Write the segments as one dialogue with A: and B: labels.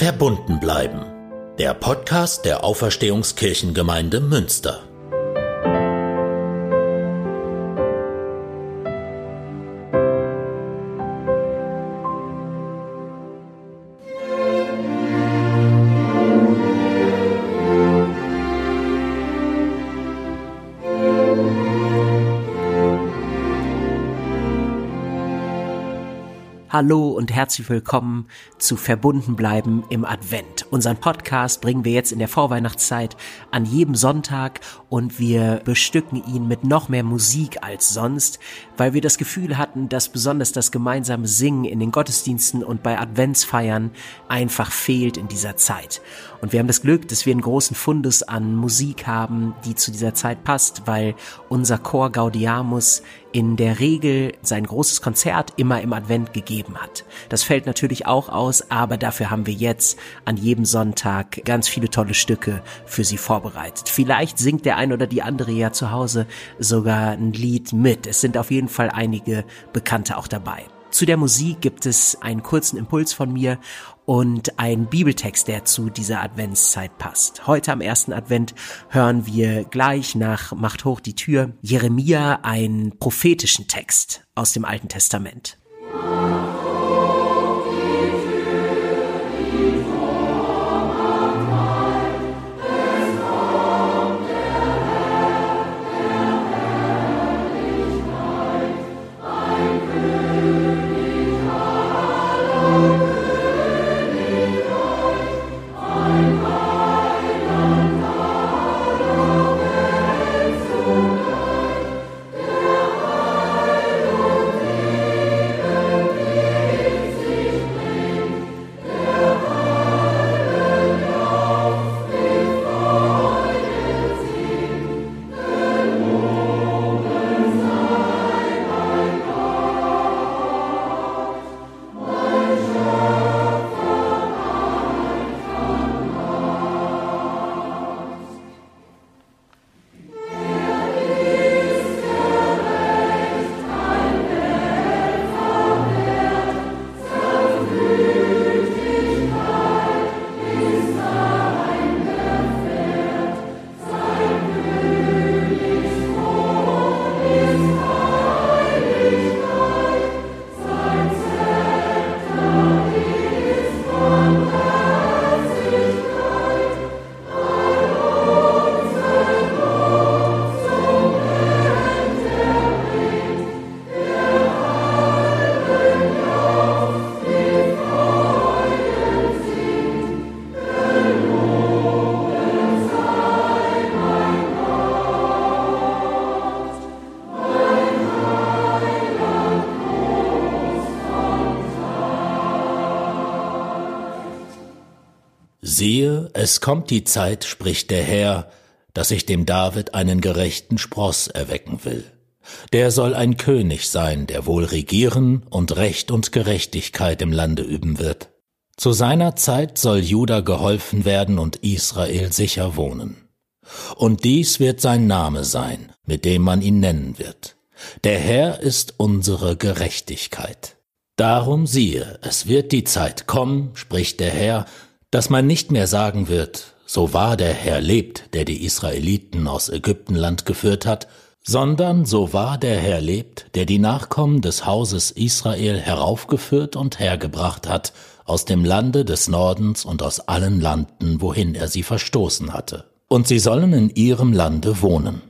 A: Verbunden bleiben. Der Podcast der Auferstehungskirchengemeinde Münster.
B: Hallo und herzlich willkommen zu Verbunden bleiben im Advent. Unseren Podcast bringen wir jetzt in der Vorweihnachtszeit an jedem Sonntag und wir bestücken ihn mit noch mehr Musik als sonst, weil wir das Gefühl hatten, dass besonders das gemeinsame Singen in den Gottesdiensten und bei Adventsfeiern einfach fehlt in dieser Zeit. Und wir haben das Glück, dass wir einen großen Fundus an Musik haben, die zu dieser Zeit passt, weil unser Chor Gaudiamus in der Regel sein großes Konzert immer im Advent gegeben hat. Das fällt natürlich auch aus, aber dafür haben wir jetzt an jedem Sonntag ganz viele tolle Stücke für Sie vorbereitet. Vielleicht singt der ein oder die andere ja zu Hause sogar ein Lied mit. Es sind auf jeden Fall einige Bekannte auch dabei. Zu der Musik gibt es einen kurzen Impuls von mir und einen Bibeltext, der zu dieser Adventszeit passt. Heute am ersten Advent hören wir gleich nach Macht hoch die Tür Jeremia einen prophetischen Text aus dem Alten Testament.
A: Siehe, es kommt die Zeit, spricht der Herr, dass ich dem David einen gerechten Spross erwecken will. Der soll ein König sein, der wohl regieren und Recht und Gerechtigkeit im Lande üben wird. Zu seiner Zeit soll Juda geholfen werden und Israel sicher wohnen. Und dies wird sein Name sein, mit dem man ihn nennen wird. Der Herr ist unsere Gerechtigkeit. Darum siehe, es wird die Zeit kommen, spricht der Herr, dass man nicht mehr sagen wird, so wahr der Herr lebt, der die Israeliten aus Ägyptenland geführt hat, sondern so wahr der Herr lebt, der die Nachkommen des Hauses Israel heraufgeführt und hergebracht hat aus dem Lande des Nordens und aus allen Landen, wohin er sie verstoßen hatte. Und sie sollen in ihrem Lande wohnen.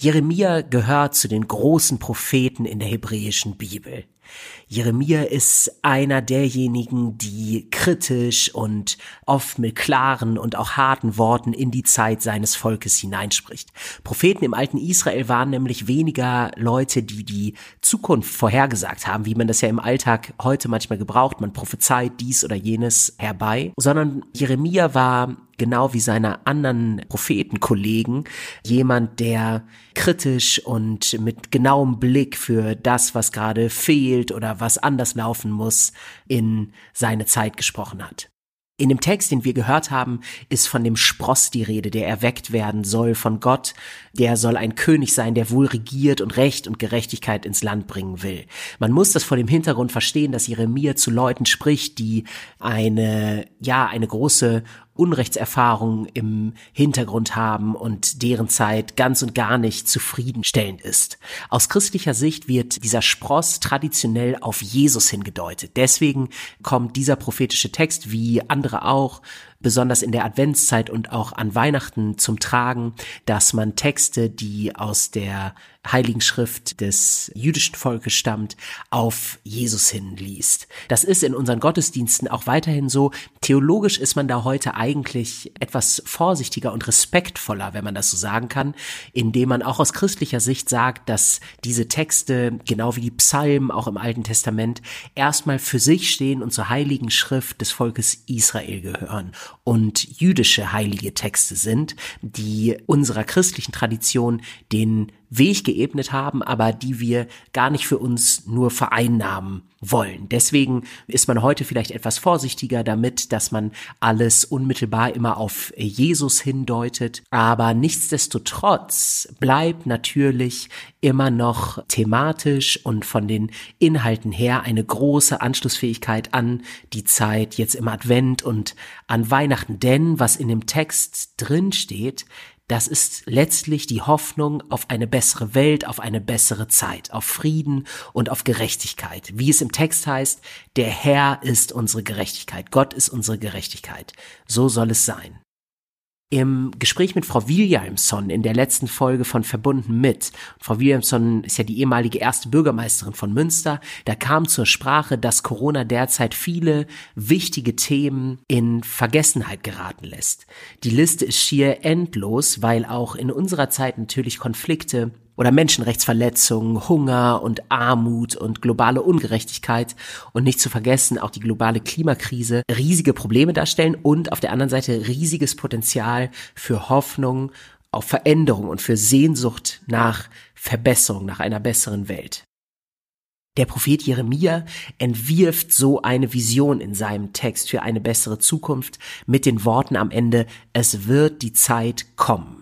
B: Jeremia gehört zu den großen Propheten in der hebräischen Bibel. Jeremia ist einer derjenigen, die kritisch und oft mit klaren und auch harten Worten in die Zeit seines Volkes hineinspricht. Propheten im alten Israel waren nämlich weniger Leute, die die Zukunft vorhergesagt haben, wie man das ja im Alltag heute manchmal gebraucht. Man prophezeit dies oder jenes herbei, sondern Jeremia war genau wie seine anderen Prophetenkollegen, jemand, der kritisch und mit genauem Blick für das, was gerade fehlt oder was anders laufen muss, in seine Zeit gesprochen hat. In dem Text, den wir gehört haben, ist von dem Spross die Rede, der erweckt werden soll von Gott. Der soll ein König sein, der wohl regiert und Recht und Gerechtigkeit ins Land bringen will. Man muss das vor dem Hintergrund verstehen, dass Jeremia zu Leuten spricht, die eine, ja, eine große Unrechtserfahrungen im Hintergrund haben und deren Zeit ganz und gar nicht zufriedenstellend ist. Aus christlicher Sicht wird dieser Spross traditionell auf Jesus hingedeutet. Deswegen kommt dieser prophetische Text wie andere auch besonders in der Adventszeit und auch an Weihnachten zum Tragen, dass man Texte, die aus der Heiligen Schrift des jüdischen Volkes stammt, auf Jesus hinliest. Das ist in unseren Gottesdiensten auch weiterhin so. Theologisch ist man da heute eigentlich etwas vorsichtiger und respektvoller, wenn man das so sagen kann, indem man auch aus christlicher Sicht sagt, dass diese Texte, genau wie die Psalmen auch im Alten Testament, erstmal für sich stehen und zur Heiligen Schrift des Volkes Israel gehören und jüdische heilige Texte sind, die unserer christlichen Tradition den Weg geebnet haben, aber die wir gar nicht für uns nur vereinnahmen wollen. Deswegen ist man heute vielleicht etwas vorsichtiger damit, dass man alles unmittelbar immer auf Jesus hindeutet. Aber nichtsdestotrotz bleibt natürlich immer noch thematisch und von den Inhalten her eine große Anschlussfähigkeit an die Zeit jetzt im Advent und an Weihnachten. Denn was in dem Text drin steht, das ist letztlich die Hoffnung auf eine bessere Welt, auf eine bessere Zeit, auf Frieden und auf Gerechtigkeit. Wie es im Text heißt, der Herr ist unsere Gerechtigkeit, Gott ist unsere Gerechtigkeit. So soll es sein. Im Gespräch mit Frau Williamson in der letzten Folge von Verbunden mit, Frau Williamson ist ja die ehemalige erste Bürgermeisterin von Münster, da kam zur Sprache, dass Corona derzeit viele wichtige Themen in Vergessenheit geraten lässt. Die Liste ist schier endlos, weil auch in unserer Zeit natürlich Konflikte oder Menschenrechtsverletzungen, Hunger und Armut und globale Ungerechtigkeit und nicht zu vergessen auch die globale Klimakrise riesige Probleme darstellen und auf der anderen Seite riesiges Potenzial für Hoffnung auf Veränderung und für Sehnsucht nach Verbesserung, nach einer besseren Welt. Der Prophet Jeremia entwirft so eine Vision in seinem Text für eine bessere Zukunft mit den Worten am Ende, es wird die Zeit kommen.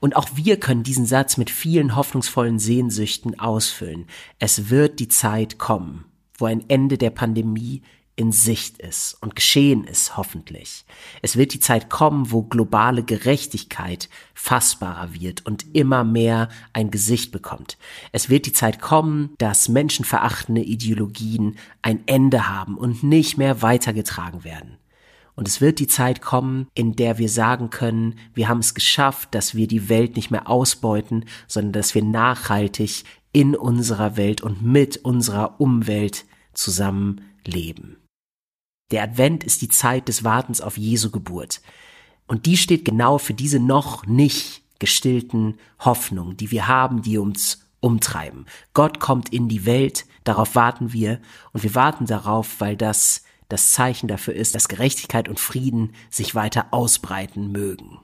B: Und auch wir können diesen Satz mit vielen hoffnungsvollen Sehnsüchten ausfüllen. Es wird die Zeit kommen, wo ein Ende der Pandemie in Sicht ist und geschehen ist, hoffentlich. Es wird die Zeit kommen, wo globale Gerechtigkeit fassbarer wird und immer mehr ein Gesicht bekommt. Es wird die Zeit kommen, dass menschenverachtende Ideologien ein Ende haben und nicht mehr weitergetragen werden. Und es wird die Zeit kommen, in der wir sagen können, wir haben es geschafft, dass wir die Welt nicht mehr ausbeuten, sondern dass wir nachhaltig in unserer Welt und mit unserer Umwelt zusammen leben. Der Advent ist die Zeit des Wartens auf Jesu Geburt. Und die steht genau für diese noch nicht gestillten Hoffnungen, die wir haben, die uns umtreiben. Gott kommt in die Welt, darauf warten wir und wir warten darauf, weil das das Zeichen dafür ist, dass Gerechtigkeit und Frieden sich weiter ausbreiten mögen.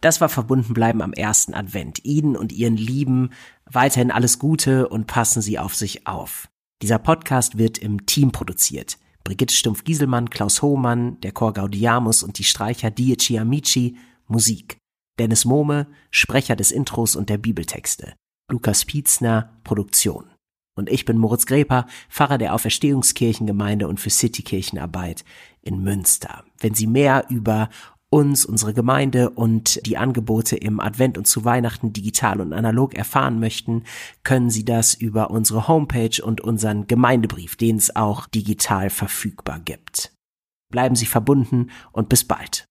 B: Das war verbunden bleiben am ersten Advent. Ihnen und Ihren Lieben weiterhin alles Gute und passen Sie auf sich auf. Dieser Podcast wird im Team produziert. Brigitte Stumpf-Gieselmann, Klaus Hohmann, der Chor Gaudiamus und die Streicher Dieci Amici, Musik. Dennis Mohme, Sprecher des Intros und der Bibeltexte. Lukas Pietzner, Produktion. Und ich bin Moritz Greper, Pfarrer der Auferstehungskirchengemeinde und für Citykirchenarbeit in Münster. Wenn Sie mehr über uns, unsere Gemeinde und die Angebote im Advent und zu Weihnachten digital und analog erfahren möchten, können Sie das über unsere Homepage und unseren Gemeindebrief, den es auch digital verfügbar gibt. Bleiben Sie verbunden und bis bald.